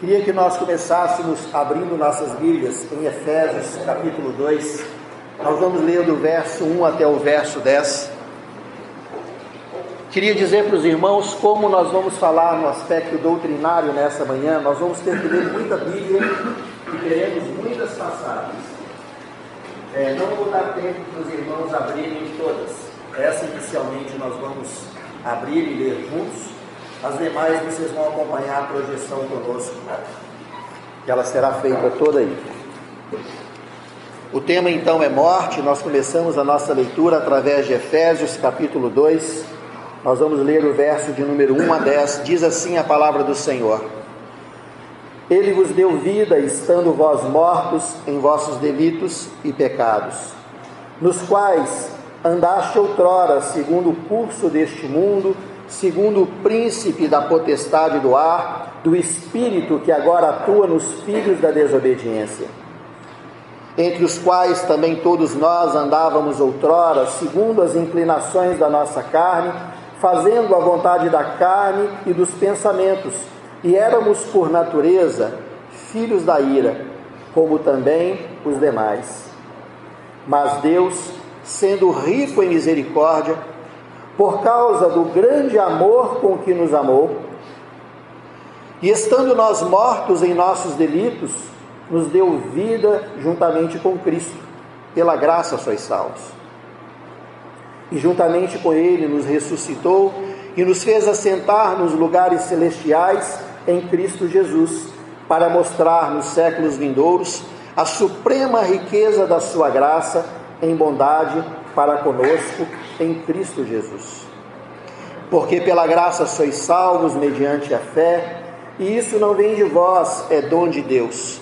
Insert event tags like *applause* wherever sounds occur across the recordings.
Queria que nós começássemos abrindo nossas Bíblias em Efésios capítulo 2. Nós vamos ler do verso 1 até o verso 10. Queria dizer para os irmãos como nós vamos falar no aspecto doutrinário nessa manhã. Nós vamos ter que ler muita Bíblia e teremos muitas passagens. É, não vou dar tempo para os irmãos abrirem todas. Essa inicialmente nós vamos abrir e ler juntos. As demais vocês vão acompanhar a projeção conosco, que ela será feita toda aí. O tema então é morte. Nós começamos a nossa leitura através de Efésios capítulo 2. Nós vamos ler o verso de número 1 a 10. Diz assim a palavra do Senhor: Ele vos deu vida, estando vós mortos em vossos delitos e pecados, nos quais andaste outrora, segundo o curso deste mundo segundo o príncipe da potestade do ar, do espírito que agora atua nos filhos da desobediência, entre os quais também todos nós andávamos outrora, segundo as inclinações da nossa carne, fazendo a vontade da carne e dos pensamentos, e éramos por natureza filhos da ira, como também os demais. Mas Deus, sendo rico em misericórdia, por causa do grande amor com que nos amou, e estando nós mortos em nossos delitos, nos deu vida juntamente com Cristo, pela graça sois salvos. E juntamente com Ele nos ressuscitou e nos fez assentar nos lugares celestiais em Cristo Jesus, para mostrar nos séculos vindouros a suprema riqueza da Sua graça em bondade para conosco em Cristo Jesus. Porque pela graça sois salvos mediante a fé, e isso não vem de vós, é dom de Deus,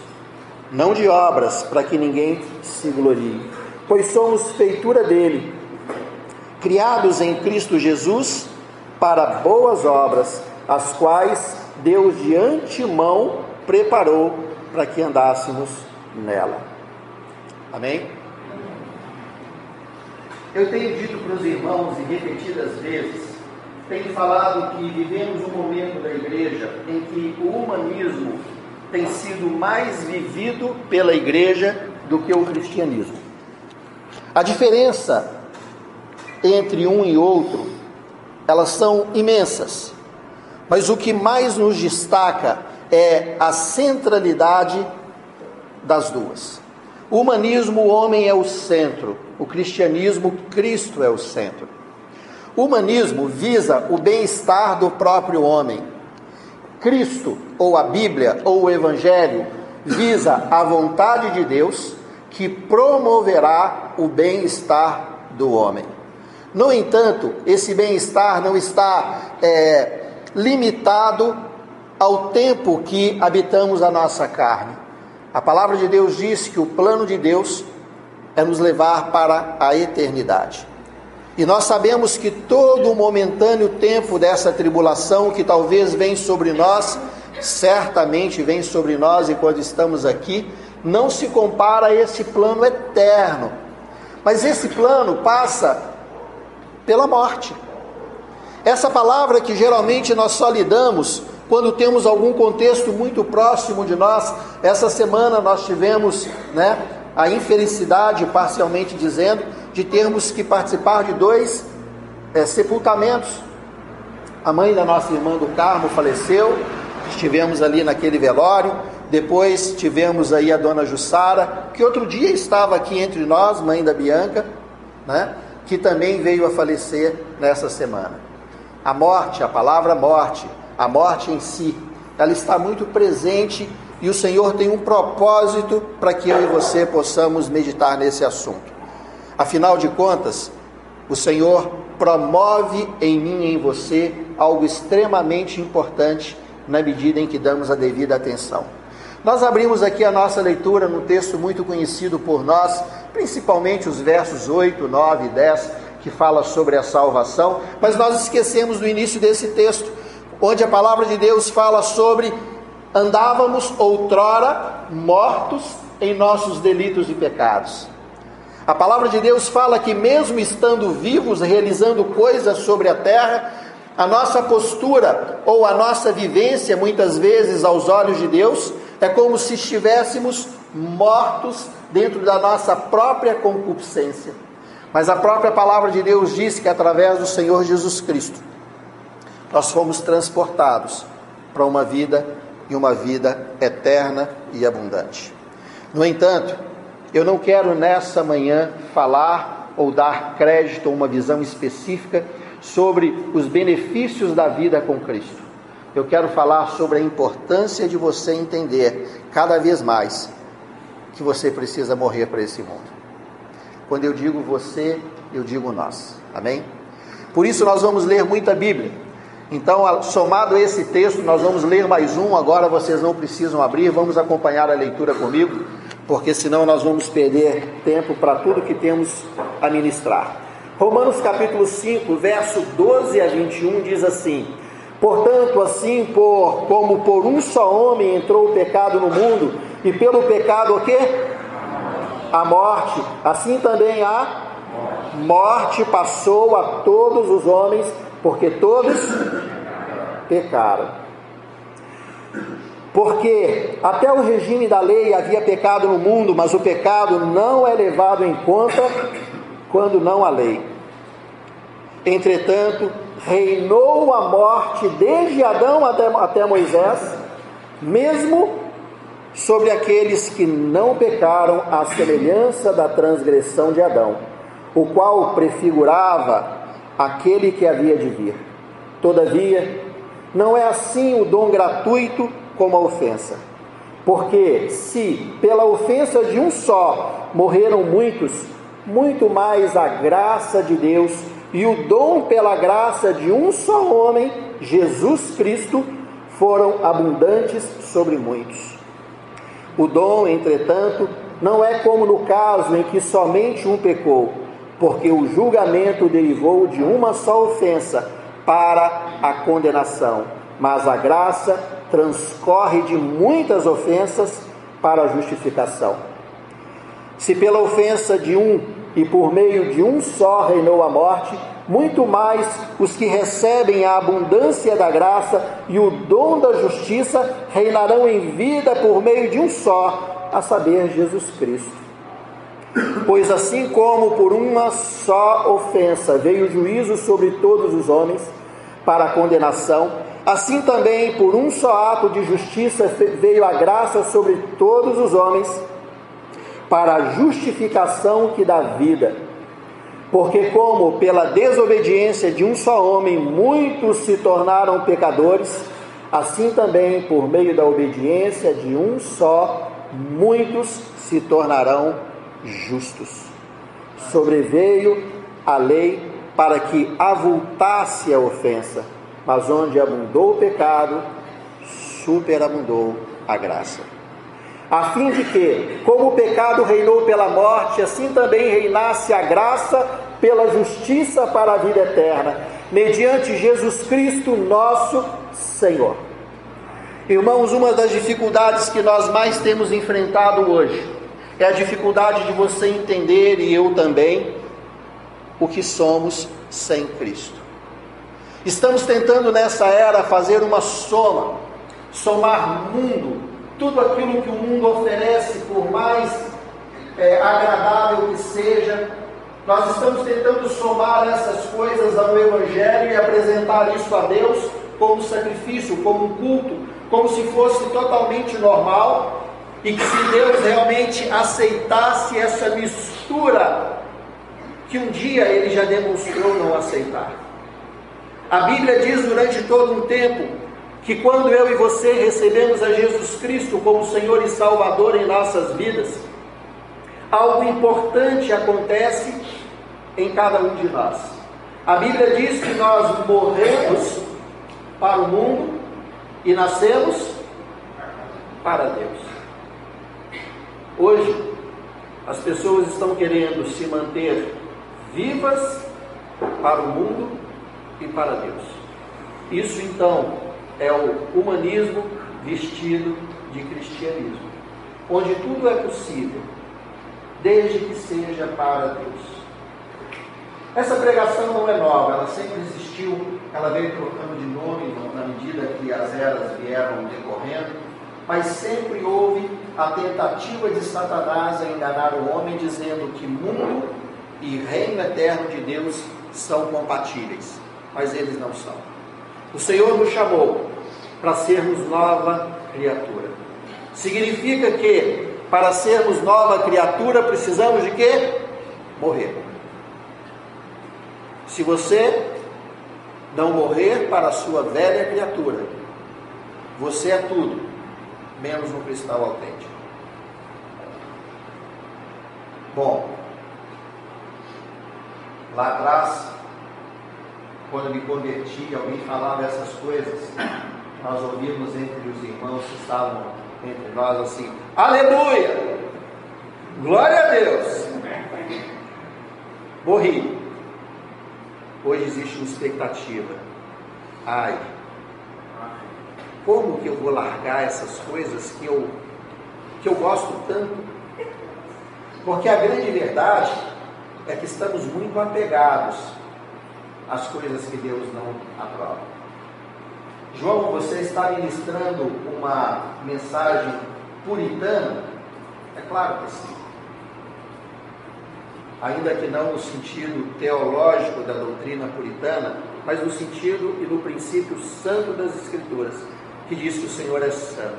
não de obras, para que ninguém se glorie. Pois somos feitura dele, criados em Cristo Jesus para boas obras, as quais Deus de antemão preparou para que andássemos nela. Amém? Eu tenho dito para os irmãos e repetidas vezes, tenho falado que vivemos um momento da igreja em que o humanismo tem sido mais vivido pela igreja do que o cristianismo. A diferença entre um e outro, elas são imensas. Mas o que mais nos destaca é a centralidade das duas. O humanismo, o homem é o centro, o cristianismo, Cristo é o centro. O humanismo visa o bem-estar do próprio homem. Cristo, ou a Bíblia, ou o Evangelho, visa a vontade de Deus que promoverá o bem-estar do homem. No entanto, esse bem-estar não está é, limitado ao tempo que habitamos a nossa carne. A palavra de Deus diz que o plano de Deus é nos levar para a eternidade. E nós sabemos que todo o momentâneo tempo dessa tribulação que talvez vem sobre nós, certamente vem sobre nós enquanto estamos aqui, não se compara a esse plano eterno. Mas esse plano passa pela morte. Essa palavra que geralmente nós só lidamos quando temos algum contexto muito próximo de nós. Essa semana nós tivemos né, a infelicidade, parcialmente dizendo, de termos que participar de dois é, sepultamentos. A mãe da nossa irmã do Carmo faleceu, estivemos ali naquele velório. Depois tivemos aí a dona Jussara, que outro dia estava aqui entre nós, mãe da Bianca, né, que também veio a falecer nessa semana. A morte, a palavra morte, a morte em si, ela está muito presente e o Senhor tem um propósito para que eu e você possamos meditar nesse assunto. Afinal de contas, o Senhor promove em mim e em você algo extremamente importante na medida em que damos a devida atenção. Nós abrimos aqui a nossa leitura num texto muito conhecido por nós, principalmente os versos 8, 9 e 10, que fala sobre a salvação, mas nós esquecemos do início desse texto, onde a palavra de Deus fala sobre andávamos outrora mortos em nossos delitos e pecados. A palavra de Deus fala que, mesmo estando vivos, realizando coisas sobre a terra, A nossa postura ou a nossa vivência, muitas vezes, aos olhos de Deus, é como se estivéssemos mortos dentro da nossa própria concupiscência. Mas a própria palavra de Deus diz que através do Senhor Jesus Cristo, nós fomos transportados para uma vida e uma vida eterna e abundante. No entanto, eu não quero nessa manhã falar ou dar crédito a uma visão específica sobre os benefícios da vida com Cristo. Eu quero falar sobre a importância de você entender cada vez mais que você precisa morrer para esse mundo. Quando eu digo você, eu digo nós. Amém? Por isso nós vamos ler muita Bíblia. Então, somado esse texto, nós vamos ler mais um. Agora vocês não precisam abrir, vamos acompanhar a leitura comigo, porque senão nós vamos perder tempo para tudo que temos a ministrar. Romanos capítulo 5, verso 12 a 21 diz assim: Portanto, assim por como por um só homem entrou o pecado no mundo, e pelo pecado o quê? A morte. Assim também a morte passou a todos os homens, porque todos pecaram. Porque até o regime da lei havia pecado no mundo, mas o pecado não é levado em conta quando não há lei. Entretanto, reinou a morte desde Adão até, Moisés, mesmo sobre aqueles que não pecaram à semelhança da transgressão de Adão, o qual prefigurava aquele que havia de vir. Todavia, não é assim o dom gratuito como a ofensa. Porque se pela ofensa de um só morreram muitos, muito mais a graça de Deus e o dom pela graça de um só homem, Jesus Cristo, foram abundantes sobre muitos. O dom, entretanto, não é como no caso em que somente um pecou, porque o julgamento derivou de uma só ofensa para a condenação, mas a graça transcorre de muitas ofensas para a justificação. Se pela ofensa de um e por meio de um só reinou a morte, muito mais os que recebem a abundância da graça e o dom da justiça reinarão em vida por meio de um só, a saber, Jesus Cristo. Pois assim como por uma só ofensa veio o juízo sobre todos os homens para a condenação, assim também por um só ato de justiça veio a graça sobre todos os homens para a justificação que dá vida. Porque, como pela desobediência de um só homem muitos se tornaram pecadores, assim também por meio da obediência de um só muitos se tornarão justos. Sobreveio a lei para que avultasse a ofensa, mas onde abundou o pecado, superabundou a graça a fim de que, como o pecado reinou pela morte, assim também reinasse a graça pela justiça para a vida eterna, mediante Jesus Cristo, nosso Senhor. Irmãos, uma das dificuldades que nós mais temos enfrentado hoje é a dificuldade de você entender, e eu também, o que somos sem Cristo. Estamos tentando nessa era fazer uma soma, somar mundo tudo aquilo que o mundo oferece, por mais é, agradável que seja, nós estamos tentando somar essas coisas ao Evangelho e apresentar isso a Deus como sacrifício, como um culto, como se fosse totalmente normal e que se Deus realmente aceitasse essa mistura que um dia ele já demonstrou não aceitar. A Bíblia diz durante todo um tempo que quando eu e você recebemos a Jesus Cristo como Senhor e Salvador em nossas vidas, algo importante acontece em cada um de nós. A Bíblia diz que nós morremos para o mundo e nascemos para Deus. Hoje, as pessoas estão querendo se manter vivas para o mundo e para Deus. Isso então é o humanismo vestido de cristianismo, onde tudo é possível, desde que seja para Deus. Essa pregação não é nova, ela sempre existiu, ela veio trocando de nome na medida que as eras vieram decorrendo, mas sempre houve a tentativa de Satanás a enganar o homem, dizendo que mundo e reino eterno de Deus são compatíveis, mas eles não são. O Senhor nos chamou para sermos nova criatura. Significa que para sermos nova criatura precisamos de quê? Morrer. Se você não morrer para a sua velha criatura, você é tudo, menos um cristal autêntico. Bom, lá atrás, quando me converti, alguém falava essas coisas, nós ouvimos entre os irmãos que estavam entre nós assim: Aleluia! Glória a Deus! Morri. Hoje existe uma expectativa. Ai, como que eu vou largar essas coisas que eu, que eu gosto tanto? Porque a grande verdade é que estamos muito apegados às coisas que Deus não aprova. João, você está ministrando uma mensagem puritana? É claro que sim. Ainda que não no sentido teológico da doutrina puritana, mas no sentido e no princípio santo das Escrituras, que diz que o Senhor é santo.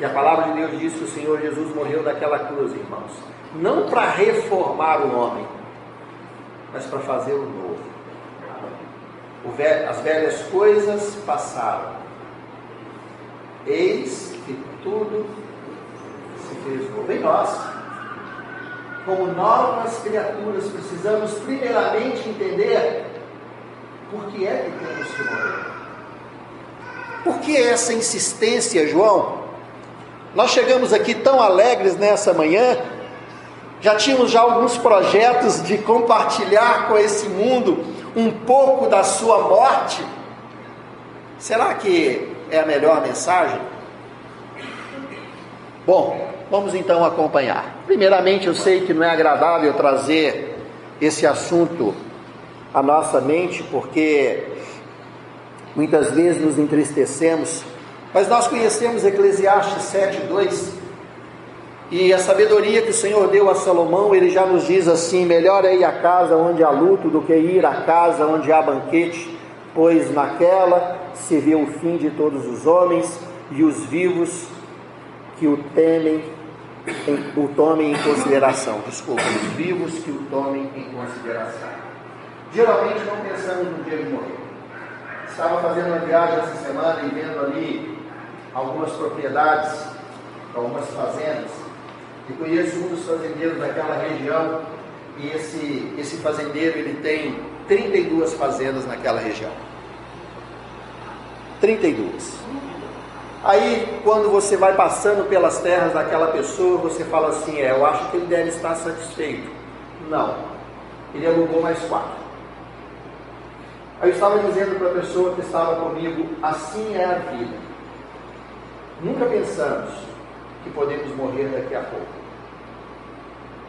E a palavra de Deus diz que o Senhor Jesus morreu daquela cruz, irmãos, não para reformar o homem, mas para fazer o novo. As velhas coisas passaram. Eis que tudo se fez novo em nós. Como novas criaturas, precisamos primeiramente entender por que é que temos que morrer. Por que essa insistência, João? Nós chegamos aqui tão alegres nessa manhã, já tínhamos já alguns projetos de compartilhar com esse mundo um pouco da sua morte. Será que é a melhor mensagem? Bom, vamos então acompanhar. Primeiramente, eu sei que não é agradável trazer esse assunto à nossa mente, porque muitas vezes nos entristecemos, mas nós conhecemos Eclesiastes 7:2 e a sabedoria que o Senhor deu a Salomão, ele já nos diz assim: melhor é ir à casa onde há luto do que ir à casa onde há banquete, pois naquela se vê o fim de todos os homens e os vivos que o temem, o tomem em consideração. Desculpa, os vivos que o tomem em consideração. Geralmente não pensamos no dia de morrer. Estava fazendo uma viagem essa semana e vendo ali algumas propriedades, algumas fazendas e conheço um dos fazendeiros daquela região e esse, esse fazendeiro ele tem 32 fazendas naquela região. 32. Aí, quando você vai passando pelas terras daquela pessoa, você fala assim: é, eu acho que ele deve estar satisfeito. Não, ele alugou mais quatro. Eu estava dizendo para a pessoa que estava comigo: assim é a vida. Nunca pensamos que podemos morrer daqui a pouco.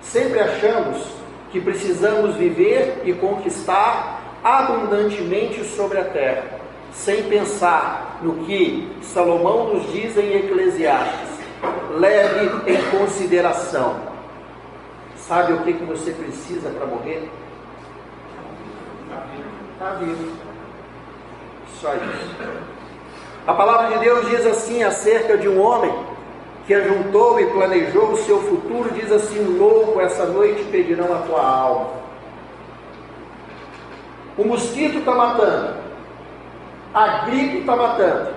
Sempre achamos que precisamos viver e conquistar abundantemente sobre a terra, sem pensar no que Salomão nos diz em Eclesiastes. Leve em consideração. Sabe o que, que você precisa para morrer? Está vivo. Só isso. A palavra de Deus diz assim acerca de um homem que ajuntou e planejou o seu futuro, diz assim: louco, essa noite pedirão a tua alma. O mosquito está matando, a gripe está matando,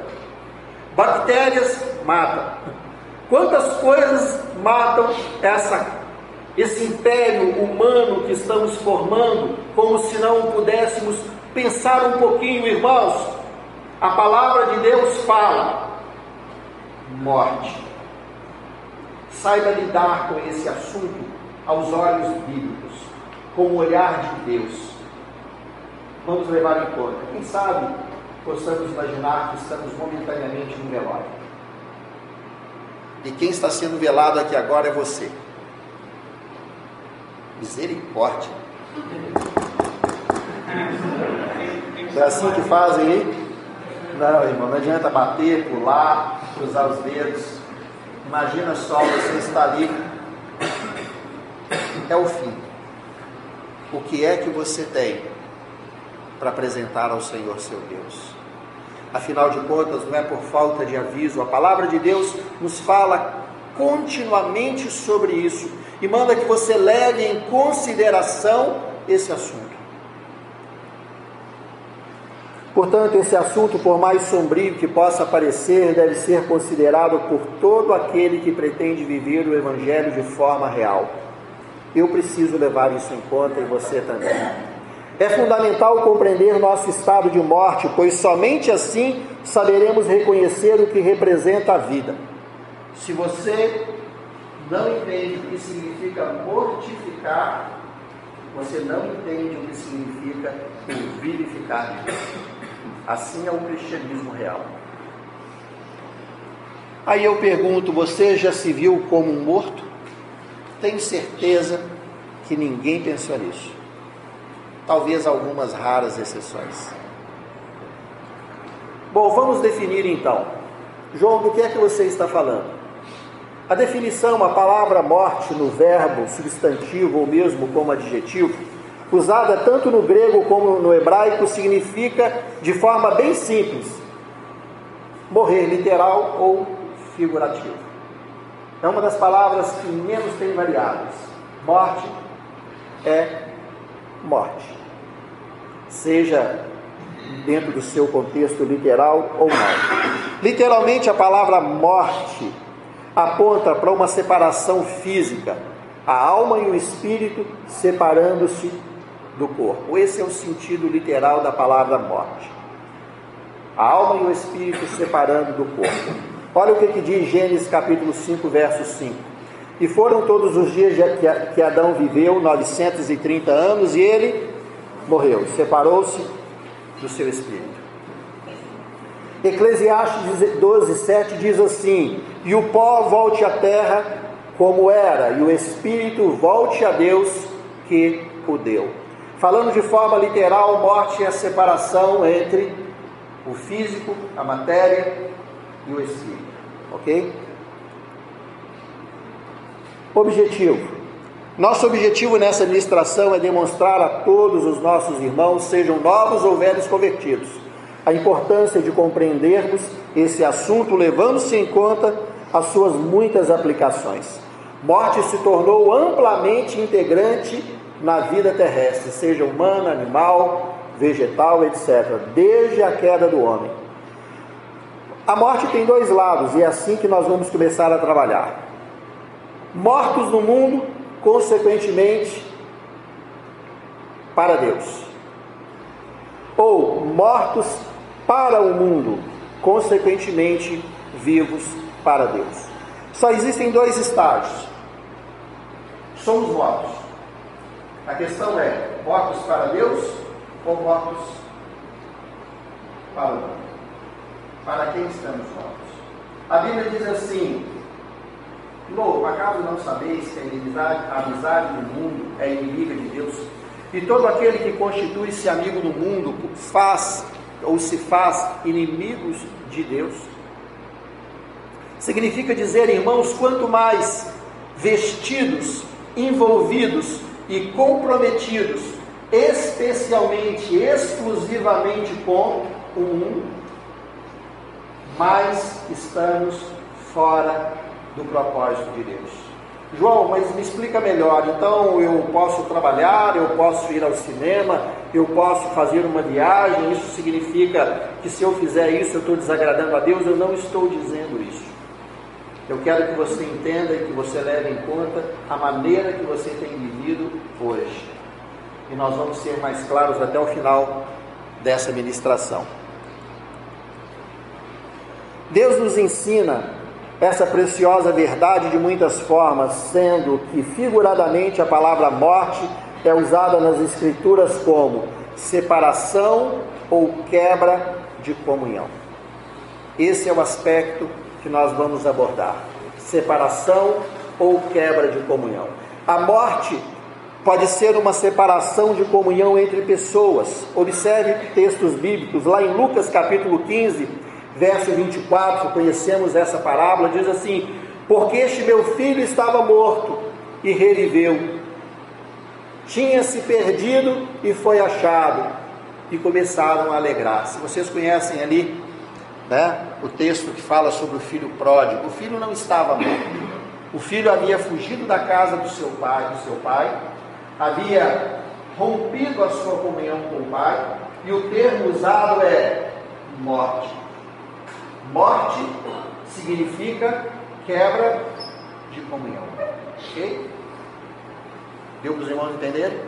bactérias matam. *laughs* Quantas coisas matam essa, esse império humano que estamos formando, como se não pudéssemos pensar um pouquinho, irmãos? A palavra de Deus fala: morte saiba lidar com esse assunto aos olhos bíblicos, com o olhar de Deus. Vamos levar em conta. Quem sabe possamos imaginar que estamos momentaneamente no velório. E quem está sendo velado aqui agora é você. Misericórdia. É assim que fazem aí? Não, irmão, não adianta bater, pular, cruzar os dedos. Imagina só, você está ali. É o fim. O que é que você tem para apresentar ao Senhor seu Deus? Afinal de contas, não é por falta de aviso. A palavra de Deus nos fala continuamente sobre isso e manda que você leve em consideração esse assunto. Portanto, esse assunto, por mais sombrio que possa parecer, deve ser considerado por todo aquele que pretende viver o Evangelho de forma real. Eu preciso levar isso em conta e você também. É fundamental compreender nosso estado de morte, pois somente assim saberemos reconhecer o que representa a vida. Se você não entende o que significa mortificar, você não entende o que significa vivificar Assim é o cristianismo real. Aí eu pergunto: você já se viu como um morto? Tenho certeza que ninguém pensou nisso. Talvez algumas raras exceções. Bom, vamos definir então. João, do que é que você está falando? A definição, a palavra morte no verbo, substantivo ou mesmo como adjetivo, usada tanto no grego como no hebraico, significa de forma bem simples morrer literal ou figurativo. É uma das palavras que menos tem variáveis. Morte é morte. Seja dentro do seu contexto literal ou não. Literalmente, a palavra morte aponta para uma separação física, a alma e o espírito separando-se do corpo. Esse é o sentido literal da palavra morte. A alma e o espírito separando do corpo. Olha o que, que diz Gênesis capítulo 5, verso 5. E foram todos os dias que Adão viveu, 930 anos, e ele morreu, separou-se do seu espírito. Eclesiastes 12, 7 diz assim: E o pó volte à terra como era, e o espírito volte a Deus que o deu. Falando de forma literal, morte é a separação entre o físico, a matéria e o espírito. Ok? Objetivo. Nosso objetivo nessa ministração é demonstrar a todos os nossos irmãos, sejam novos ou velhos convertidos, a importância de compreendermos esse assunto, levando-se em conta as suas muitas aplicações. Morte se tornou amplamente integrante na vida terrestre, seja humana, animal, vegetal, etc., desde a queda do homem. A morte tem dois lados e é assim que nós vamos começar a trabalhar. Mortos no mundo, consequentemente, para Deus. Ou mortos para o mundo, consequentemente, vivos para Deus. Só existem dois estágios. Somos mortos a questão é: mortos para Deus ou mortos para o mundo? Para quem estamos mortos? A Bíblia diz assim: Louco, acaso não sabeis que a inimizade, a amizade do mundo é inimiga de Deus? E todo aquele que constitui-se amigo do mundo faz ou se faz inimigos de Deus? Significa dizer, irmãos, quanto mais vestidos, envolvidos e comprometidos especialmente, exclusivamente com o mundo, mas estamos fora do propósito de Deus. João, mas me explica melhor. Então eu posso trabalhar, eu posso ir ao cinema, eu posso fazer uma viagem. Isso significa que se eu fizer isso eu estou desagradando a Deus? Eu não estou dizendo isso. Eu quero que você entenda e que você leve em conta a maneira que você tem vivido hoje. E nós vamos ser mais claros até o final dessa ministração. Deus nos ensina essa preciosa verdade de muitas formas, sendo que figuradamente a palavra morte é usada nas Escrituras como separação ou quebra de comunhão. Esse é o aspecto que nós vamos abordar: separação ou quebra de comunhão. A morte pode ser uma separação de comunhão entre pessoas. Observe textos bíblicos, lá em Lucas capítulo 15, verso 24, conhecemos essa parábola, diz assim: Porque este meu filho estava morto e reviveu, tinha se perdido e foi achado, e começaram a alegrar-se. Vocês conhecem ali né, o texto que fala sobre o filho pródigo? O filho não estava morto. O filho havia fugido da casa do seu pai, do seu pai, havia rompido a sua comunhão com o pai, e o termo usado é morte. Morte significa quebra de comunhão. Ok? Deu para os irmãos entenderem?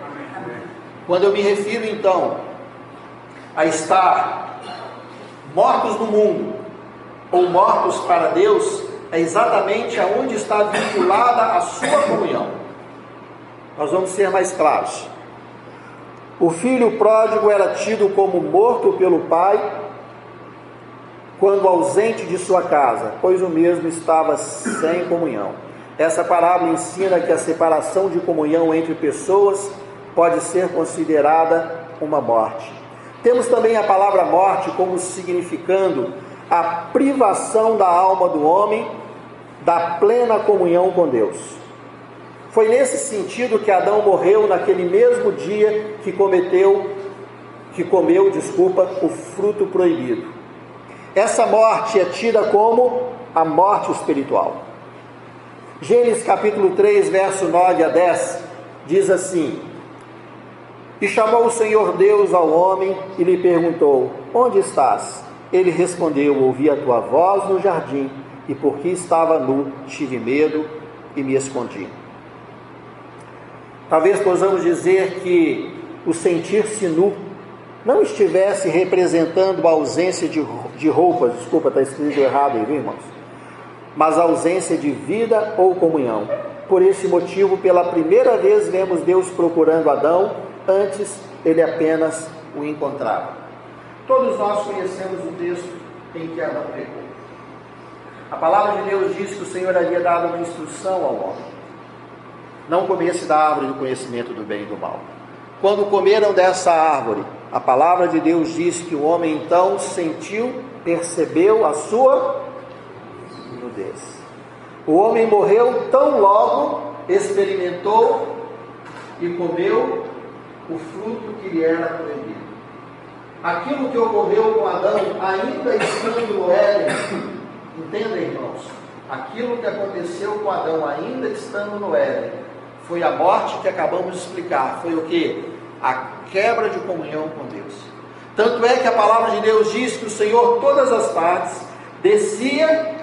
Quando eu me refiro então a estar mortos no mundo ou mortos para Deus, é exatamente aonde está vinculada a sua comunhão. Nós vamos ser mais claros. O filho pródigo era tido como morto pelo pai quando ausente de sua casa, pois o mesmo estava sem comunhão. Essa parábola ensina que a separação de comunhão entre pessoas pode ser considerada uma morte. Temos também a palavra morte como significando a privação da alma do homem da plena comunhão com Deus. Foi nesse sentido que Adão morreu naquele mesmo dia que cometeu, que comeu, desculpa, o fruto proibido. Essa morte é tida como a morte espiritual. Gênesis capítulo 3, verso 9 a 10, diz assim: E chamou o Senhor Deus ao homem e lhe perguntou: Onde estás? Ele respondeu: Ouvi a tua voz no jardim, e porque estava nu, tive medo e me escondi. Talvez possamos dizer que o sentir-se nu não estivesse representando a ausência de, de roupas, desculpa, está escrito errado aí, viu, irmãos? Mas a ausência de vida ou comunhão. Por esse motivo, pela primeira vez, vemos Deus procurando Adão, antes ele apenas o encontrava. Todos nós conhecemos o texto em que Adão pecou. A palavra de Deus diz que o Senhor havia dado uma instrução ao homem: não comesse da árvore do conhecimento do bem e do mal. Quando comeram dessa árvore, a palavra de Deus diz que o homem então sentiu, percebeu a sua nudez. O homem morreu tão logo experimentou e comeu o fruto que lhe era proibido. Aquilo que ocorreu com Adão, ainda estando no Éden, entenda irmãos, aquilo que aconteceu com Adão, ainda estando no Éden, foi a morte que acabamos de explicar. Foi o que? A quebra de comunhão com Deus. Tanto é que a palavra de Deus diz que o Senhor, todas as partes, descia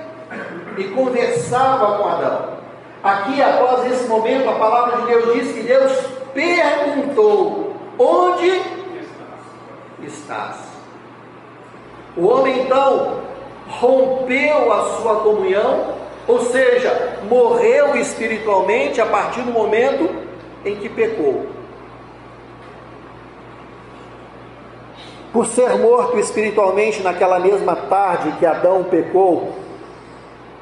e conversava com Adão. Aqui, após esse momento, a palavra de Deus diz que Deus perguntou: Onde estás? O homem então rompeu a sua comunhão, ou seja, morreu espiritualmente a partir do momento em que pecou. Por ser morto espiritualmente naquela mesma tarde que Adão pecou,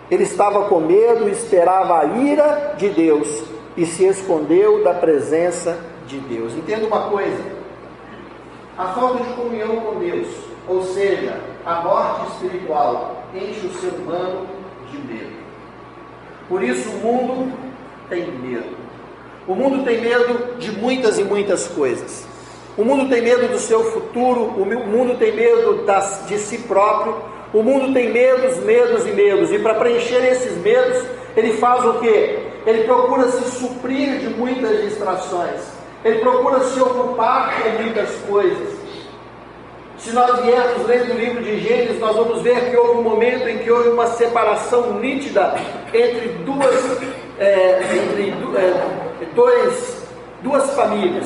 ele estava com medo e esperava a ira de Deus e se escondeu da presença de Deus. Entenda uma coisa: a falta de comunhão com Deus, ou seja, a morte espiritual, enche o ser humano de medo. Por isso o mundo tem medo. O mundo tem medo de muitas e muitas coisas. O mundo tem medo do seu futuro, o mundo tem medo das, de si próprio, o mundo tem medos, medos e medos, e para preencher esses medos, ele faz o que? Ele procura se suprir de muitas distrações, ele procura se ocupar com muitas coisas. Se nós viermos lendo o livro de Gênesis, nós vamos ver que houve um momento em que houve uma separação nítida entre duas, é, entre é, dois, duas famílias.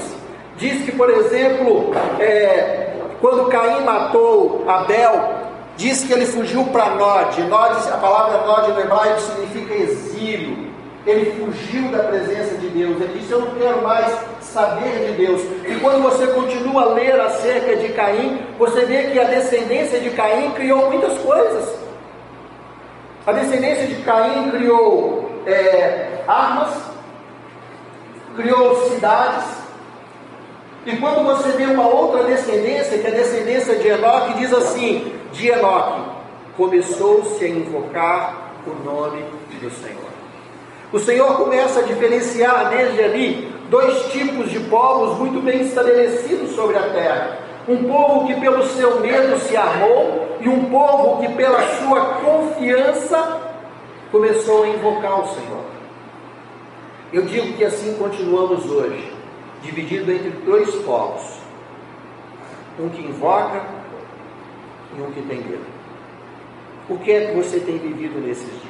Diz que, por exemplo, é, quando Caim matou Abel, diz que ele fugiu para Nod. Nod. A palavra Nod no hebraico significa exílio. Ele fugiu da presença de Deus. Ele disse: Eu não quero mais saber de Deus. E quando você continua a ler acerca de Caim, você vê que a descendência de Caim criou muitas coisas. A descendência de Caim criou é, armas, criou cidades. E quando você vê uma outra descendência, que é a descendência de Enoque, diz assim: de Enoque começou-se a invocar o nome do Senhor. O Senhor começa a diferenciar desde ali dois tipos de povos muito bem estabelecidos sobre a terra. Um povo que pelo seu medo se armou e um povo que pela sua confiança começou a invocar o Senhor. Eu digo que assim continuamos hoje, dividido entre dois povos: um que invoca e um que tem medo. O que é que você tem vivido nesses dias?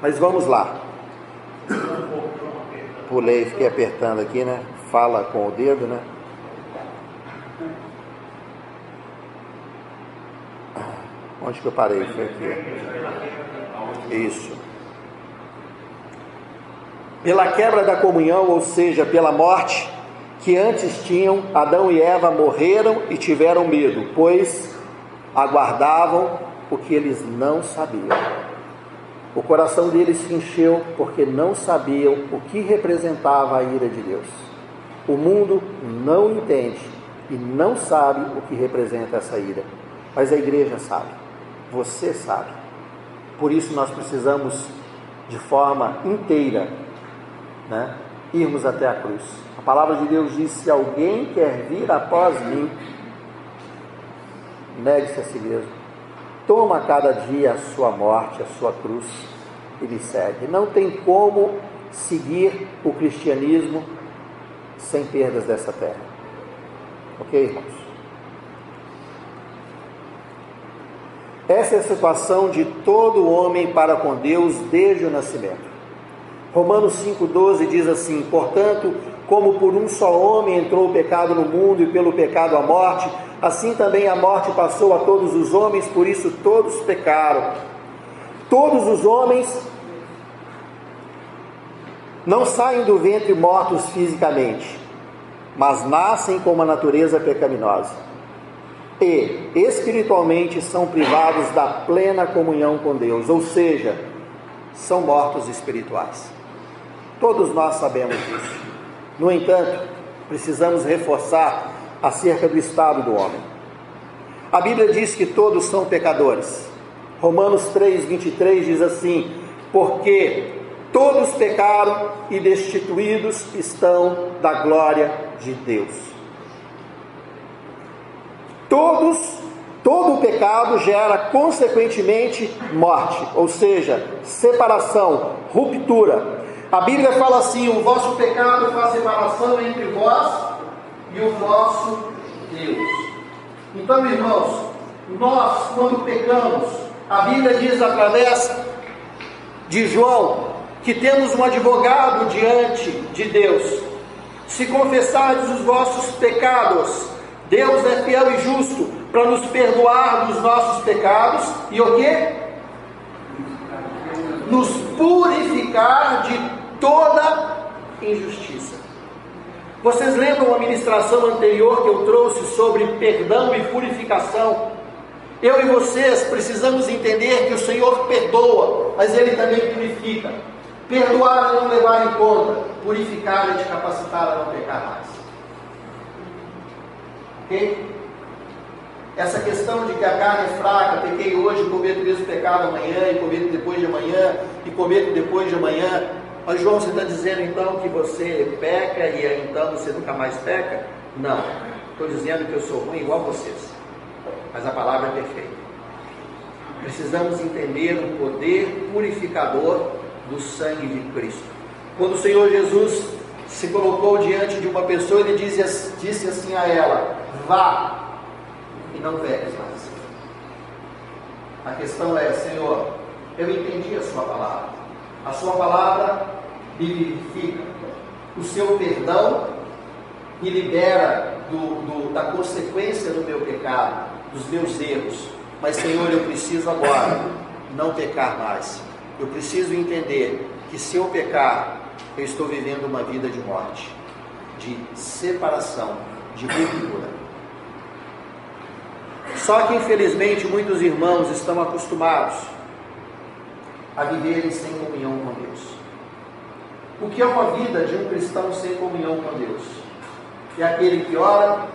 Mas vamos lá. Pulei, fiquei apertando aqui, né? Fala com o dedo, né? Onde que eu parei? Foi aqui. Isso. Pela quebra da comunhão, ou seja, pela morte que antes tinham, Adão e Eva morreram e tiveram medo, pois aguardavam o que eles não sabiam. O coração deles se encheu porque não sabiam o que representava a ira de Deus. O mundo não entende e não sabe o que representa essa ira, mas a igreja sabe, você sabe. Por isso nós precisamos, de forma inteira, né, irmos até a cruz. A palavra de Deus diz: se alguém quer vir após mim, negue-se a si mesmo toma cada dia a sua morte, a sua cruz e lhe segue. Não tem como seguir o cristianismo sem perdas dessa terra. Ok, irmãos? Essa é a situação de todo homem para com Deus desde o nascimento. Romanos 5,12 diz assim: Portanto, como por um só homem entrou o pecado no mundo e pelo pecado a morte, assim também a morte passou a todos os homens, por isso todos pecaram. Todos os homens não saem do ventre mortos fisicamente, mas nascem com uma natureza pecaminosa. E espiritualmente são privados da plena comunhão com Deus, ou seja, são mortos espirituais. Todos nós sabemos disso. No entanto, precisamos reforçar acerca do estado do homem. A Bíblia diz que todos são pecadores. Romanos 3, 23 diz assim: Porque todos pecaram e destituídos estão da glória de Deus. Todos, todo pecado gera consequentemente morte, ou seja, separação, ruptura. A Bíblia fala assim: o vosso pecado faz separação entre vós e o vosso Deus. Então, irmãos, nós, quando pecamos, a Bíblia diz através de João que temos um advogado diante de Deus. Se confessardes os vossos pecados, Deus é fiel e justo para nos perdoar dos nossos pecados e o que? Nos purificar de toda injustiça. Vocês lembram a ministração anterior que eu trouxe sobre perdão e purificação? Eu e vocês precisamos entender que o Senhor perdoa, mas Ele também purifica. Perdoar é não levar em conta, purificar é te capacitar a não pecar mais. Ok? Essa questão de que a carne é fraca, pequei hoje, cometo o mesmo pecado amanhã, e cometo depois de amanhã, e cometo depois de amanhã, mas João, você está dizendo então que você peca e então você nunca mais peca? Não. Estou dizendo que eu sou ruim igual vocês. Mas a palavra é perfeita. Precisamos entender o poder purificador do sangue de Cristo. Quando o Senhor Jesus se colocou diante de uma pessoa, ele disse, disse assim a ela: Vá e não peques mais. A questão é, Senhor, eu entendi a Sua palavra. A Sua palavra me vivifica. O seu perdão me libera do, do, da consequência do meu pecado, dos meus erros. Mas, Senhor, eu preciso agora não pecar mais. Eu preciso entender que se eu pecar, eu estou vivendo uma vida de morte, de separação, de ruptura. Só que, infelizmente, muitos irmãos estão acostumados a viverem sem comunhão com Deus. O que é uma vida de um cristão sem comunhão com Deus? É aquele que ora,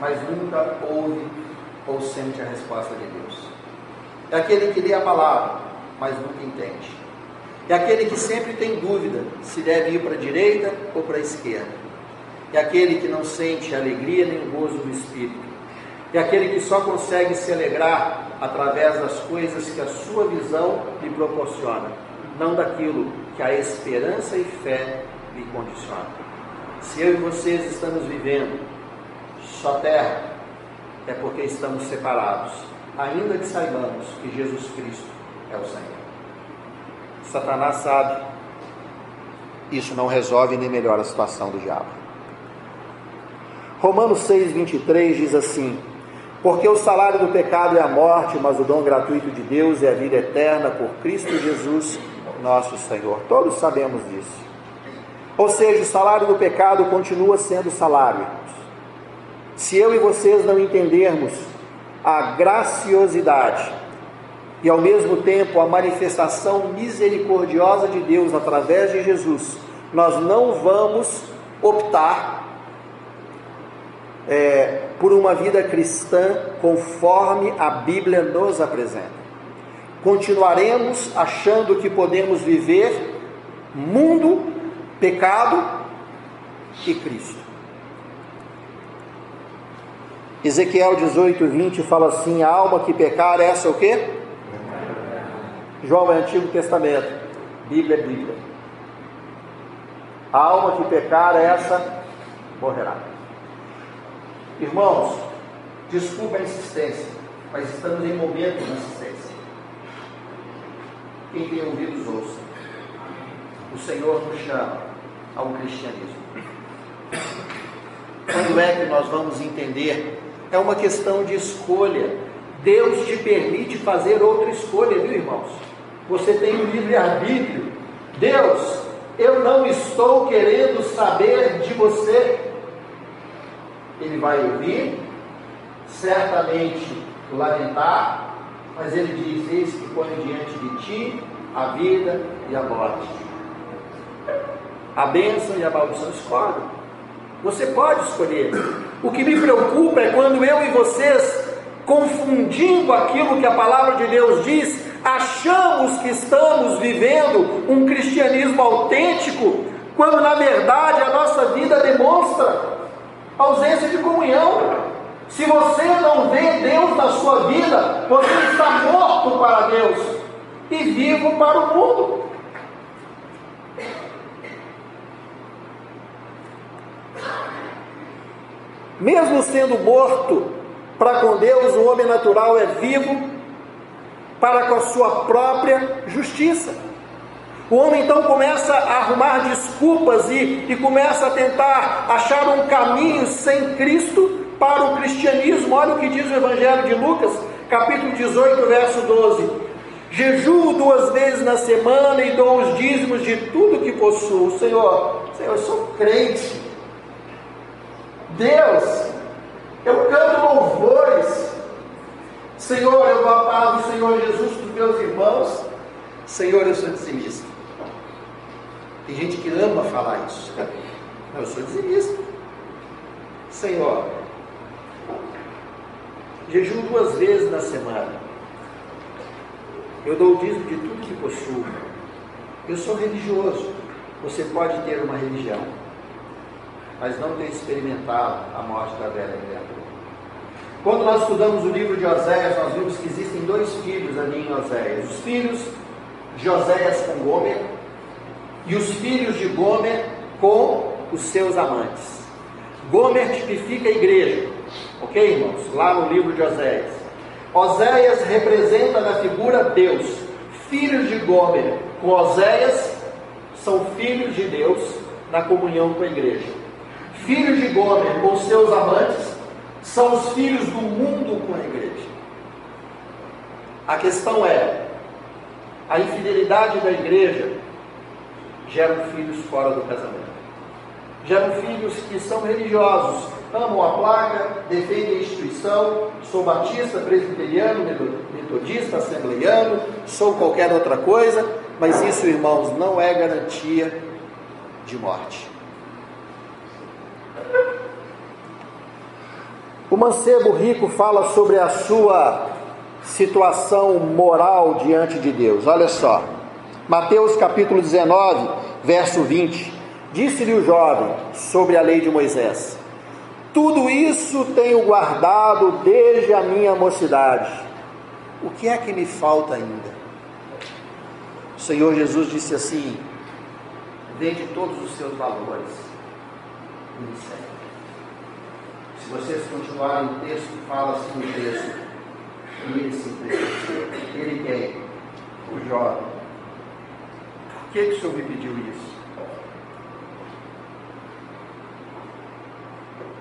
mas nunca ouve ou sente a resposta de Deus. É aquele que lê a palavra, mas nunca entende. É aquele que sempre tem dúvida se deve ir para a direita ou para a esquerda. É aquele que não sente alegria nem gozo do Espírito. É aquele que só consegue se alegrar através das coisas que a sua visão lhe proporciona, não daquilo que a esperança e fé lhe condiciona. Se eu e vocês estamos vivendo só terra, é porque estamos separados, ainda que saibamos que Jesus Cristo é o Senhor. Satanás sabe, isso não resolve nem melhora a situação do diabo. Romanos 6, 23 diz assim: Porque o salário do pecado é a morte, mas o dom gratuito de Deus é a vida eterna por Cristo Jesus, nosso Senhor. Todos sabemos disso. Ou seja, o salário do pecado continua sendo salário. Se eu e vocês não entendermos a graciosidade e ao mesmo tempo a manifestação misericordiosa de Deus através de Jesus, nós não vamos optar é, por uma vida cristã conforme a Bíblia nos apresenta. Continuaremos achando que podemos viver mundo, pecado e Cristo. Ezequiel 18, 20 fala assim: a alma que pecar, essa é o quê? João é Antigo Testamento, Bíblia é Bíblia. A alma que pecar, essa morrerá. Irmãos, desculpa a insistência, mas estamos em momento de insistência. Quem tem ouvidos, ouça. O Senhor nos chama ao cristianismo. Quando é que nós vamos entender? É uma questão de escolha. Deus te permite fazer outra escolha, viu, irmãos? Você tem o livre-arbítrio. Deus, eu não estou querendo saber de você. Ele vai ouvir, certamente lamentar, mas ele diz: Eis que põe diante de ti a vida e a morte. A bênção e a maldição escolhe. Você pode escolher. O que me preocupa é quando eu e vocês, confundindo aquilo que a palavra de Deus diz, achamos que estamos vivendo um cristianismo autêntico, quando na verdade a nossa vida demonstra ausência de comunhão. Se você não vê Deus na sua vida, você está morto para Deus e vivo para o mundo. Mesmo sendo morto para com Deus, o homem natural é vivo para com a sua própria justiça. O homem então começa a arrumar desculpas e, e começa a tentar achar um caminho sem Cristo para o cristianismo. Olha o que diz o Evangelho de Lucas, capítulo 18, verso 12. Jejuo duas vezes na semana e dou os dízimos de tudo que possuo. Senhor, Senhor, eu sou crente. Deus, eu canto louvores. Senhor, eu dou a paz do Senhor Jesus para os meus irmãos. Senhor, eu sou dizimista. Tem gente que ama falar isso. Eu sou dizimista. Senhor, jejuo duas vezes na semana. Eu dou o dízimo de tudo que possuo. Eu sou religioso. Você pode ter uma religião, mas não ter experimentado a morte da velha criatura. Quando nós estudamos o livro de Oséias, nós vimos que existem dois filhos ali em Oséias. Os filhos de Oséias com Gomer e os filhos de Gomer com os seus amantes. Gomer tipifica a igreja, ok, irmãos? Lá no livro de Oséias. Oséias representa na figura Deus. Filhos de Gomer com Oséias são filhos de Deus na comunhão com a igreja. Filhos de Gomer com seus amantes são os filhos do mundo com a igreja. A questão é: a infidelidade da igreja geram filhos fora do casamento. Geram filhos que são religiosos, amam a placa, defendem a instituição, sou batista, presbiteriano, metodista, assembleiano, sou qualquer outra coisa, Mas isso, irmãos, não é garantia de morte. O mancebo rico fala sobre a sua situação moral diante de Deus. Olha só. Mateus capítulo 19, verso 20. Disse-lhe o jovem sobre a lei de Moisés: Tudo isso tenho guardado desde a minha mocidade. O que é que me falta ainda? O Senhor Jesus disse assim: Vende todos os seus valores e me. Se vocês continuarem o texto, fala assim no texto. E ele se Ele quem? O jovem. Que, que o Senhor me pediu isso?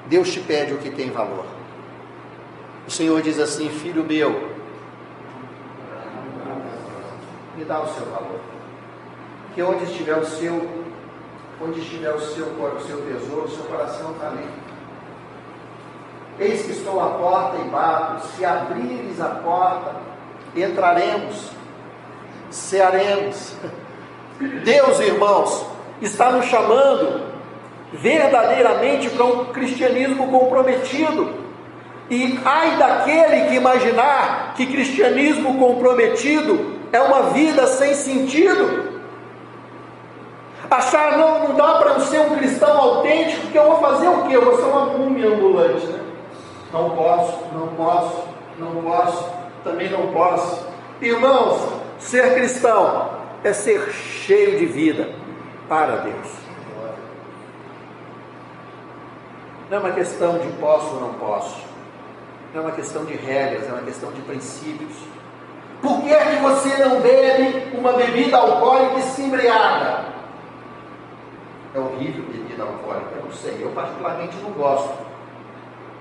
Deus te pede o que tem valor. O Senhor diz assim: Filho meu, me dá o seu valor. Que onde estiver o seu, onde estiver o seu, o seu tesouro, o seu coração está ali. Eis que estou à porta e bato, se abrires a porta, entraremos, cearemos. *laughs* Deus, irmãos, está nos chamando verdadeiramente para um cristianismo comprometido. E ai daquele que imaginar que cristianismo comprometido é uma vida sem sentido. Achar, não, não dá para ser um cristão autêntico, porque eu vou fazer o quê? Eu vou ser uma múmia ambulante, né? Não posso, não posso, não posso, também não posso. Irmãos, ser cristão é ser cheio de vida para Deus. Não é uma questão de posso ou não posso. Não é uma questão de regras, é uma questão de princípios. Por que é que você não bebe uma bebida alcoólica e se embriaga? É horrível bebida alcoólica, eu não sei, eu particularmente não gosto.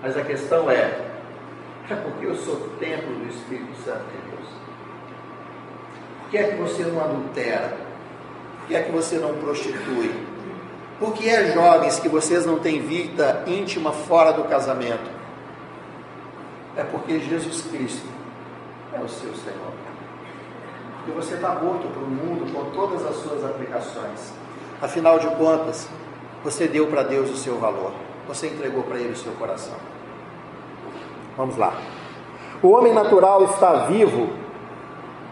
Mas a questão é, é porque eu sou templo do Espírito Santo que é que você não adultera? Por que é que você não prostitui? Por que é, jovens, que vocês não têm vida íntima fora do casamento? É porque Jesus Cristo é o seu Senhor. Porque você está morto para o mundo com todas as suas aplicações. Afinal de contas, você deu para Deus o seu valor. Você entregou para Ele o seu coração. Vamos lá. O homem natural está vivo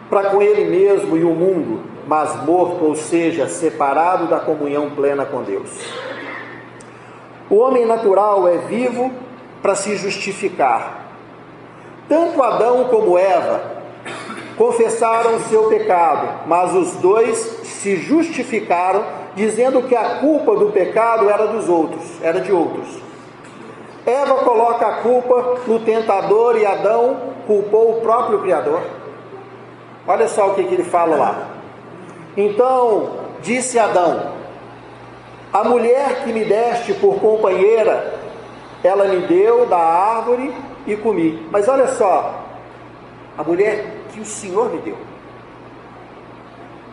para com ele mesmo e o mundo, mas morto, ou seja, separado da comunhão plena com Deus. O homem natural é vivo para se justificar. Tanto Adão como Eva confessaram seu pecado, mas os dois se justificaram, dizendo que a culpa do pecado era dos outros, era de outros. Eva coloca a culpa no tentador e Adão culpou o próprio Criador. Olha só o que, que ele fala lá. Então disse Adão: A mulher que me deste por companheira, ela me deu da árvore e comi. Mas olha só, a mulher que o Senhor me deu.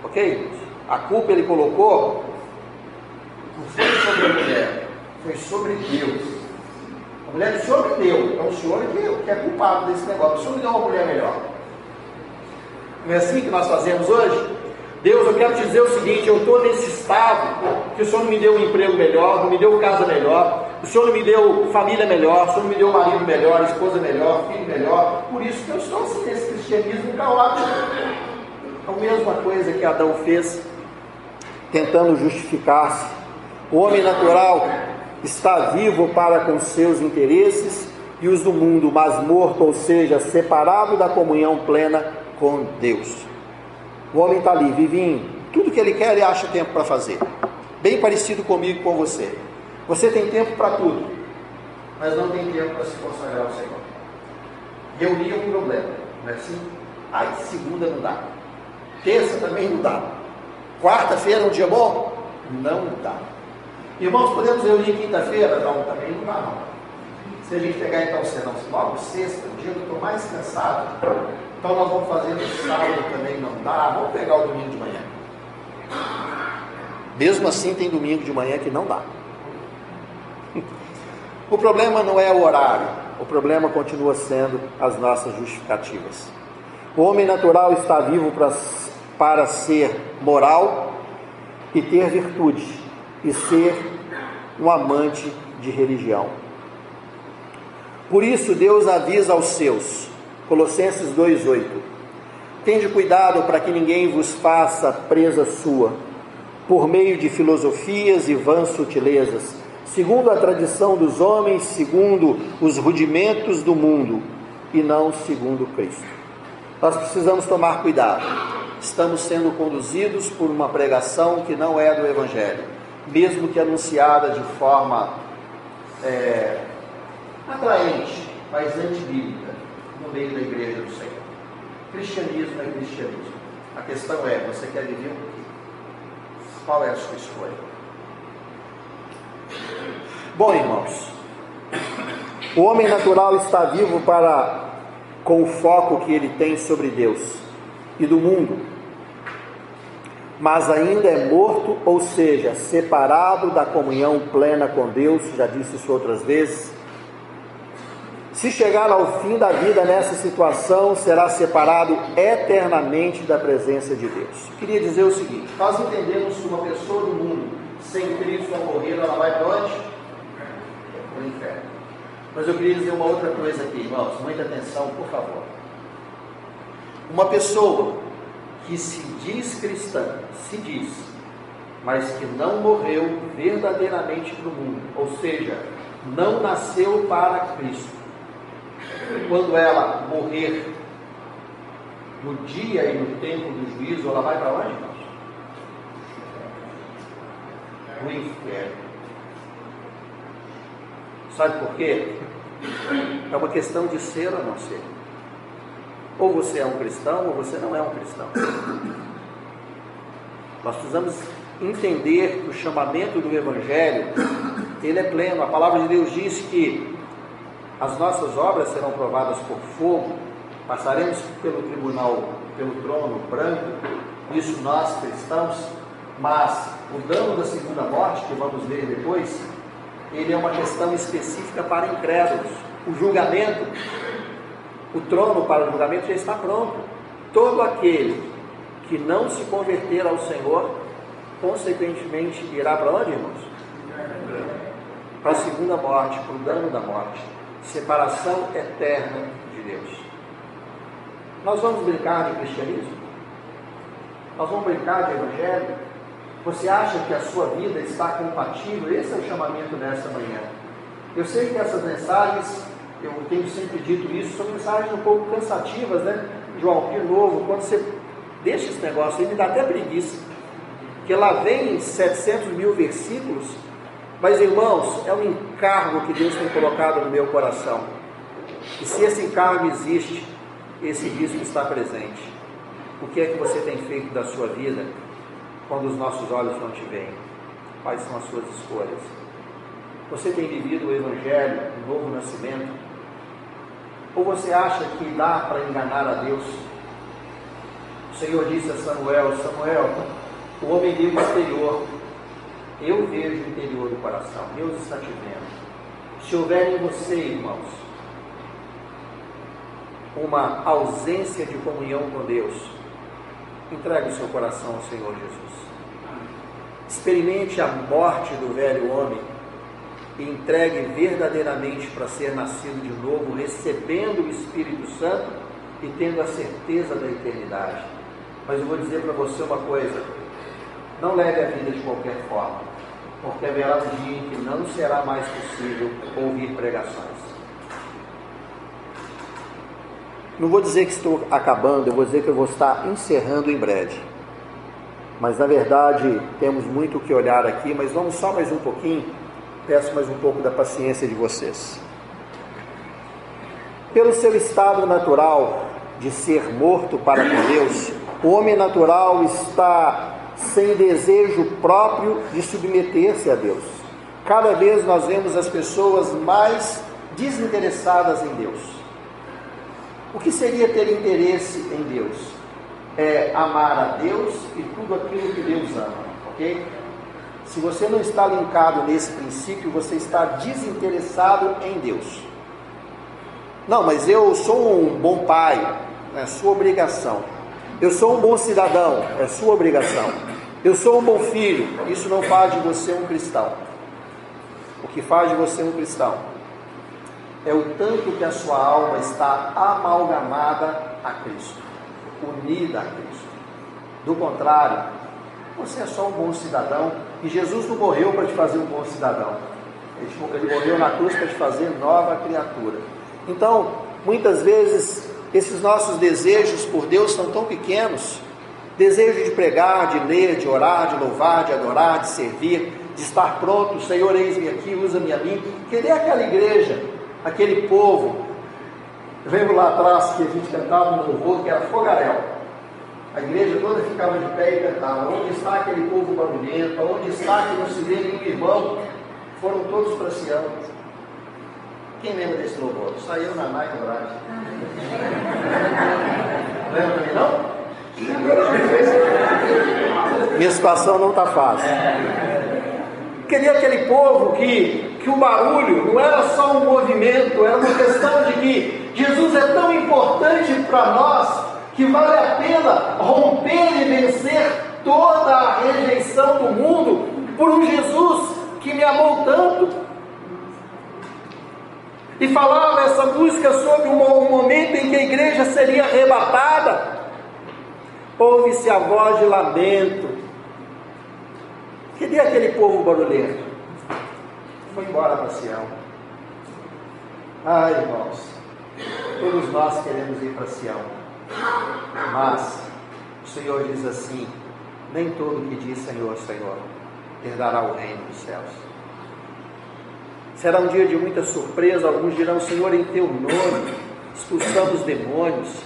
Ok? A culpa ele colocou não foi sobre a mulher, foi sobre Deus. A mulher que o Senhor me deu, é o Senhor que, que é culpado desse negócio. O Senhor me deu uma mulher melhor. Não é assim que nós fazemos hoje? Deus, eu quero te dizer o seguinte: eu estou nesse estado que o Senhor não me deu um emprego melhor, não me deu casa melhor, o Senhor não me deu família melhor, o Senhor não me deu marido melhor, esposa melhor, filho melhor, por isso que eu estou assim, nesse cristianismo caótico. A mesma coisa que Adão fez, tentando justificar-se. O homem natural está vivo para com seus interesses e os do mundo, mas morto, ou seja, separado da comunhão plena com Deus. O homem está ali, em tudo que ele quer, e acha tempo para fazer. Bem parecido comigo com você. Você tem tempo para tudo, mas não tem tempo para se consagrar ao Senhor. Reunir é um problema, não é assim? Ai, segunda não dá. Terça também não dá. Quarta-feira é um dia bom? Não dá. Irmãos, podemos reunir quinta-feira? Não, também não dá não. Se a gente pegar então o serão logo sexta, o dia que eu estou mais cansado, então nós vamos fazer no sábado também, não dá. Vamos pegar o domingo de manhã. Mesmo assim, tem domingo de manhã que não dá. *laughs* O problema não é o horário, o problema continua sendo as nossas justificativas. O homem natural está vivo para para ser moral e ter virtude e ser um amante de religião. Por isso Deus avisa aos seus, Colossenses 2:8. Tende cuidado para que ninguém vos faça presa sua, por meio de filosofias e vãs sutilezas, segundo a tradição dos homens, segundo os rudimentos do mundo, e não segundo Cristo. Nós precisamos tomar cuidado. Estamos sendo conduzidos por uma pregação que não é do Evangelho, mesmo que anunciada de forma é, atraente, mas antibíblica, no meio da igreja do Senhor. Cristianismo é cristianismo. A questão é: você quer viver o quê? Qual é a sua escolha? Bom, irmãos, o homem natural está vivo para com o foco que ele tem sobre Deus e do mundo, mas ainda é morto, ou seja, separado da comunhão plena com Deus, já disse isso outras vezes, se chegar ao fim da vida nessa situação, será separado eternamente da presença de Deus. Queria dizer o seguinte: nós entendemos que uma pessoa do mundo sem Cristo ao morrer, ela vai para onde? Para o inferno. Mas eu queria dizer uma outra coisa aqui, irmãos, muita atenção, por favor. Uma pessoa que se diz cristã, se diz, mas que não morreu verdadeiramente para o mundo, ou seja, não nasceu para Cristo quando ela morrer no dia e no tempo do juízo, ela vai para onde, irmãos? O inferno. Sabe por quê? É uma questão de ser ou não ser. Ou você é um cristão ou você não é um cristão. Nós precisamos entender que o chamamento do Evangelho, ele é pleno. A palavra de Deus diz que as nossas obras serão provadas por fogo, passaremos pelo tribunal, pelo trono branco, isso nós cristãos, mas o dano da segunda morte, que vamos ver depois, ele é uma questão específica para incrédulos. O julgamento, o trono para o julgamento já está pronto. Todo aquele que não se converter ao Senhor, consequentemente irá para onde, irmãos? Para a segunda morte, para o dano da morte separação eterna de Deus. Nós vamos brincar de cristianismo? Nós vamos brincar de evangelho? Você acha que a sua vida está compatível? Esse é o chamamento dessa manhã. Eu sei que essas mensagens, eu tenho sempre dito isso, são mensagens um pouco cansativas, né? João, de novo, quando você deixa esse negócio aí, me dá até preguiça. Porque lá vem 700 mil versículos mas, irmãos, é um encargo que Deus tem colocado no meu coração. E se esse encargo existe, esse risco está presente. O que é que você tem feito da sua vida quando os nossos olhos não te veem? Quais são as suas escolhas? Você tem vivido o Evangelho, o novo nascimento? Ou você acha que dá para enganar a Deus? O Senhor disse a Samuel: Samuel, o homem o exterior, eu vejo o interior do coração, Deus está te vendo. Se houver em você, irmãos, uma ausência de comunhão com Deus, entregue o seu coração ao Senhor Jesus. Experimente a morte do velho homem e entregue verdadeiramente para ser nascido de novo, recebendo o Espírito Santo e tendo a certeza da eternidade. Mas eu vou dizer para você uma coisa: não leve a vida de qualquer forma, porque haverá um dia em que não será mais possível ouvir pregações. Não vou dizer que estou acabando, eu vou dizer que eu vou estar encerrando em breve. Mas na verdade temos muito o que olhar aqui, mas vamos só mais um pouquinho. Peço mais um pouco da paciência de vocês. Pelo seu estado natural de ser morto para com Deus, o homem natural está sem desejo próprio de submeter-se a Deus. Cada vez nós vemos as pessoas mais desinteressadas em Deus. O que seria ter interesse em Deus? É amar a Deus e tudo aquilo que Deus ama, ok? Se você não está linkado nesse princípio, você está desinteressado em Deus. Não, mas eu sou um bom pai, é sua obrigação. Eu sou um bom cidadão, é sua obrigação. Eu sou um bom filho, isso não faz de você um cristão. O que faz de você um cristão é o tanto que a sua alma está amalgamada a Cristo, unida a Cristo. Do contrário, você é só um bom cidadão e Jesus não morreu para te fazer um bom cidadão. Ele morreu na cruz para te fazer nova criatura. Então, muitas vezes, esses nossos desejos por Deus são tão pequenos desejo de pregar, de ler, de orar, de louvar, de adorar, de servir, de estar pronto, Senhor, eis-me aqui, usa-me a mim. Querer aquela igreja, aquele povo. Eu lembro lá atrás que a gente cantava um louvor que era fogaréu. A igreja toda ficava de pé e cantava. Onde está aquele povo barulhento? Onde está que não se vê nenhum irmão? Foram todos para Sião. Quem lembra desse louvor? Saiu na Nike Andrade. Minha situação não está fácil. Queria aquele povo que, que o barulho não era só um movimento, era uma questão de que Jesus é tão importante para nós que vale a pena romper e vencer toda a rejeição do mundo por um Jesus que me amou tanto. E falava essa música sobre um momento em que a igreja seria arrebatada. Ouve-se a voz de lamento. Cadê aquele povo barulhento? Foi embora para Sião. Ai, irmãos, todos nós queremos ir para Sião. Mas o Senhor diz assim: nem todo que diz Senhor, Senhor, herdará o reino dos céus. Será um dia de muita surpresa. Alguns dirão: Senhor, em teu nome expulsamos demônios,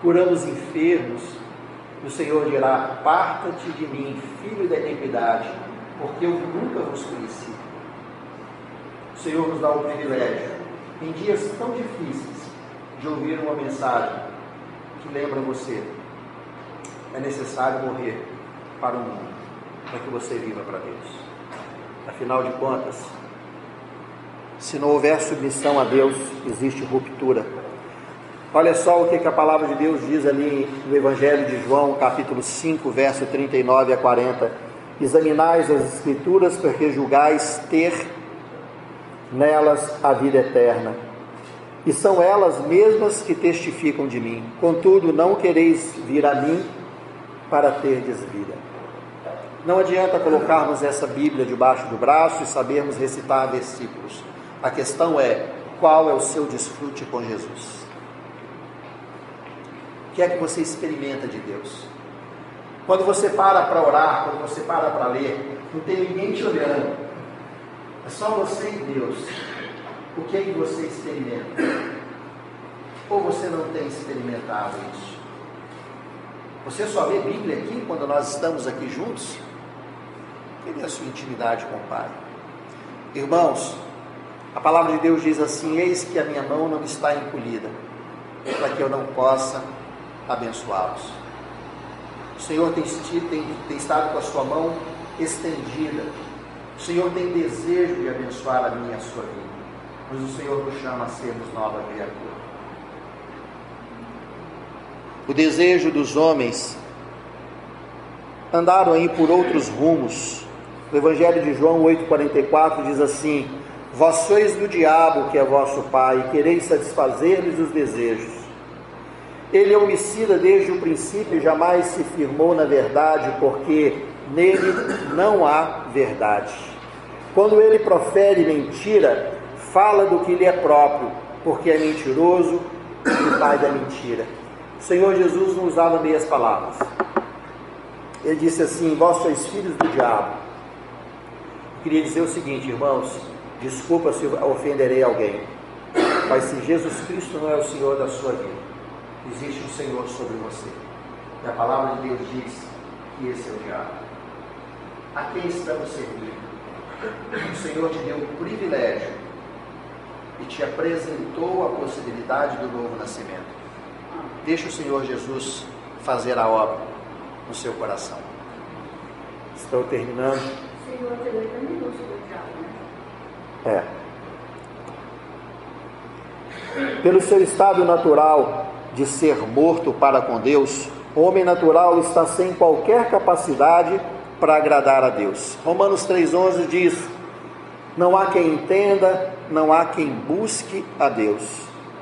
curamos enfermos. E o Senhor dirá: Parta-te de mim, filho da iniquidade, porque eu nunca vos conheci. O Senhor nos dá o privilégio, em dias tão difíceis, de ouvir uma mensagem que lembra você: é necessário morrer para o mundo, para que você viva para Deus. Afinal de contas, se não houver submissão a Deus, existe ruptura. Olha só o que, que a palavra de Deus diz ali no Evangelho de João, capítulo 5, verso 39 a 40. Examinais as Escrituras, porque julgais ter nelas a vida eterna. E são elas mesmas que testificam de mim. Contudo, não quereis vir a mim para terdes vida. Não adianta colocarmos essa Bíblia debaixo do braço e sabermos recitar versículos. A questão é qual é o seu desfrute com Jesus. O que é que você experimenta de Deus? Quando você para para orar, quando você para para ler, não tem ninguém te olhando. É só você e Deus. O que é que você experimenta? Ou você não tem experimentado isso? Você só lê Bíblia aqui quando nós estamos aqui juntos? Cadê a sua intimidade com o Pai? Irmãos, a palavra de Deus diz assim: Eis que a minha mão não está encolhida, para que eu não possa abençoá-los. O Senhor tem, tem, tem estado com a sua mão estendida. O Senhor tem desejo de abençoar a minha e a sua vida. Mas o Senhor nos chama a sermos nova criatura. O desejo dos homens andaram aí por outros rumos. O Evangelho de João 8,44 diz assim: Vós sois do diabo, que é vosso pai, e quereis satisfazer-lhes os desejos. Ele é homicida desde o princípio e jamais se firmou na verdade, porque nele não há verdade. Quando ele profere mentira, fala do que lhe é próprio, porque é mentiroso e pai da mentira. O Senhor Jesus não usava meias palavras. Ele disse assim: Vós sois filhos do diabo. Eu queria dizer o seguinte, irmãos: desculpa se ofenderei alguém, mas se Jesus Cristo não é o Senhor da sua vida, existe um Senhor sobre você. E a palavra de Deus diz que esse é o diabo. A quem estamos servindo? O Senhor te deu o privilégio e te apresentou a possibilidade do novo nascimento. Deixa o Senhor Jesus fazer a obra no seu coração. Estou terminando. Senhor, né? É. Pelo seu estado natural de ser morto para com Deus, O homem natural está sem qualquer capacidade para agradar a Deus. Romanos 3,11 diz: Não há quem entenda, não há quem busque a Deus.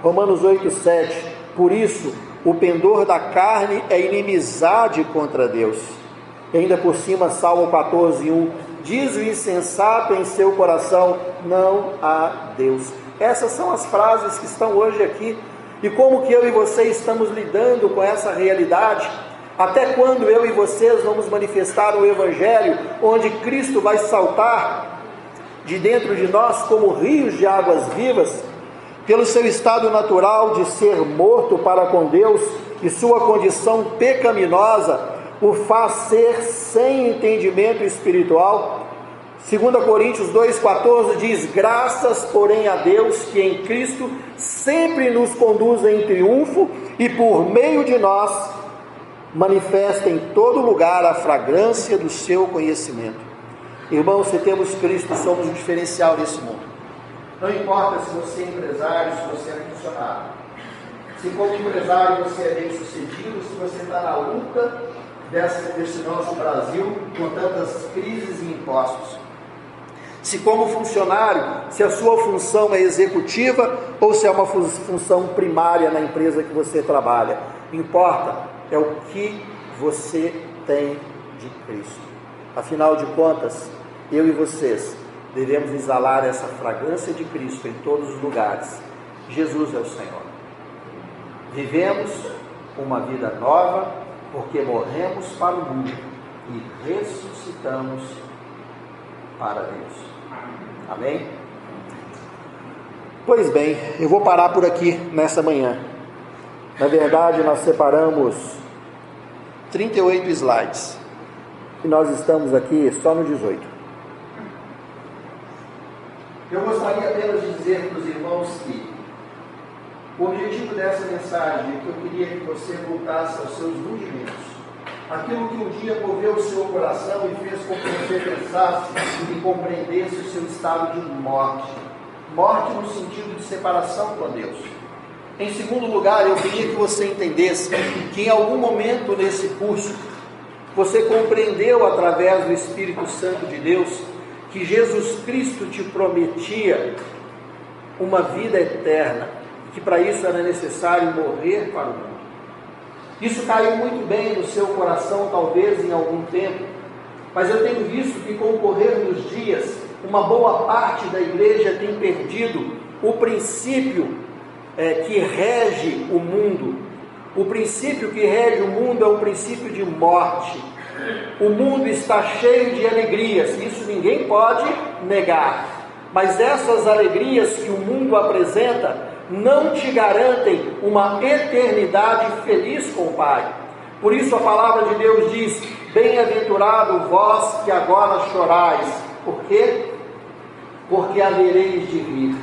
Romanos 8,7: Por isso, o pendor da carne é inimizade contra Deus. E ainda por cima, Salmo 14,1: Diz o insensato em seu coração: Não há Deus. Essas são as frases que estão hoje aqui e como que eu e você estamos lidando com essa realidade? Até quando eu e vocês vamos manifestar o Evangelho, onde Cristo vai saltar de dentro de nós como rios de águas vivas, pelo seu estado natural de ser morto para com Deus e sua condição pecaminosa, o faz ser sem entendimento espiritual, 2 Coríntios 2,14 diz: Graças, porém, a Deus que em Cristo sempre nos conduz em triunfo e por meio de nós manifesta em todo lugar a fragrância do seu conhecimento. Irmãos, se temos Cristo, somos o diferencial desse mundo. Não importa se você é empresário, se você é funcionário. Se como empresário você é bem sucedido, se você está na luta desse, desse nosso Brasil com tantas crises e impostos se como funcionário, se a sua função é executiva ou se é uma função primária na empresa que você trabalha. Importa é o que você tem de Cristo. Afinal de contas, eu e vocês devemos exalar essa fragrância de Cristo em todos os lugares. Jesus é o Senhor. Vivemos uma vida nova porque morremos para o mundo e ressuscitamos para Deus. Amém? Pois bem, eu vou parar por aqui nessa manhã. Na verdade, nós separamos 38 slides. E nós estamos aqui só no 18. Eu gostaria apenas de dizer para os irmãos que o objetivo dessa mensagem é que eu queria que você voltasse aos seus rudimentos aquilo que um dia moveu o seu coração e fez com que você pensasse e compreendesse o seu estado de morte. Morte no sentido de separação com Deus. Em segundo lugar, eu queria que você entendesse que em algum momento nesse curso você compreendeu através do Espírito Santo de Deus que Jesus Cristo te prometia uma vida eterna, que para isso era necessário morrer para o mundo. Isso caiu muito bem no seu coração, talvez em algum tempo, mas eu tenho visto que com o correr dos dias, uma boa parte da igreja tem perdido o princípio é, que rege o mundo. O princípio que rege o mundo é um princípio de morte. O mundo está cheio de alegrias, isso ninguém pode negar. Mas essas alegrias que o mundo apresenta não te garantem uma eternidade feliz com o Pai. Por isso a palavra de Deus diz: Bem-aventurado vós que agora chorais. Por quê? Porque havereis de rir.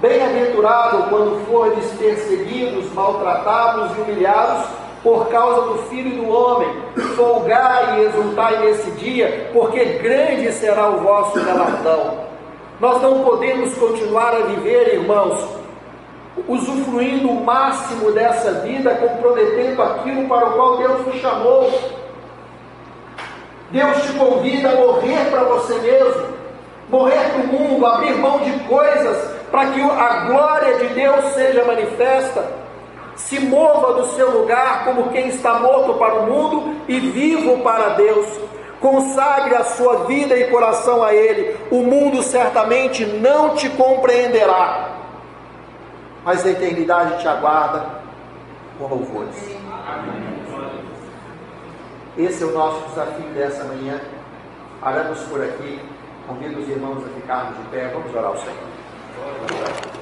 Bem-aventurado quando fordes perseguidos, maltratados e humilhados por causa do Filho do Homem. Folgai e exultai nesse dia, porque grande será o vosso galardão. Nós não podemos continuar a viver, irmãos, usufruindo o máximo dessa vida, comprometendo aquilo para o qual Deus nos chamou. Deus te convida a morrer para você mesmo, morrer para o mundo, abrir mão de coisas para que a glória de Deus seja manifesta. Se mova do seu lugar como quem está morto para o mundo e vivo para Deus. Consagre a sua vida e coração a Ele. O mundo certamente não te compreenderá mas a eternidade te aguarda com louvores. Esse é o nosso desafio dessa manhã. Paramos por aqui. Convido os irmãos a ficarmos de pé. Vamos orar ao Senhor.